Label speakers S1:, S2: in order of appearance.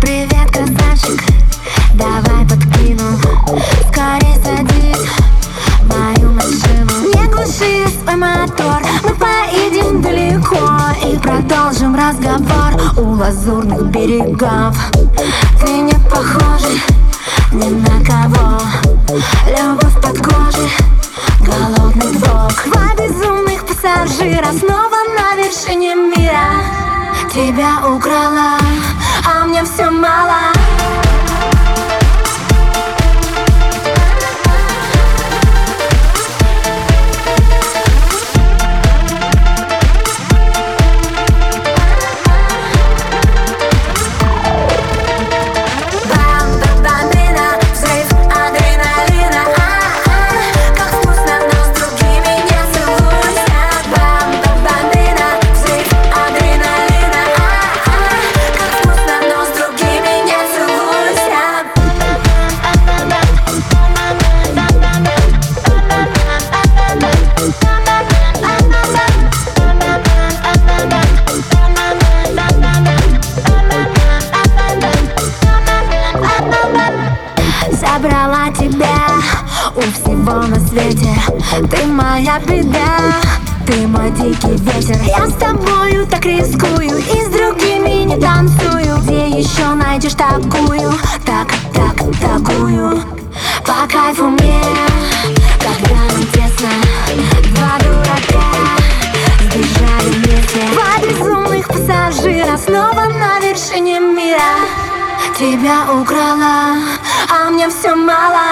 S1: Привет, красавчик, давай подкину. Скорей садись мою машину. Не глуши свой мотор, мы поедем далеко И продолжим разговор у лазурных берегов пассажира снова на вершине мира. Тебя украла, у всего на свете. Ты моя беда, ты мой дикий ветер. Я с тобою так рискую и с другими не танцую. Где еще найдешь такую, так, так, такую. По кайфу мне, когда нам тесно Два дурака сбежали вместе. Два безумных пассажира снова на вершине мира. Тебя украла, а мне все мало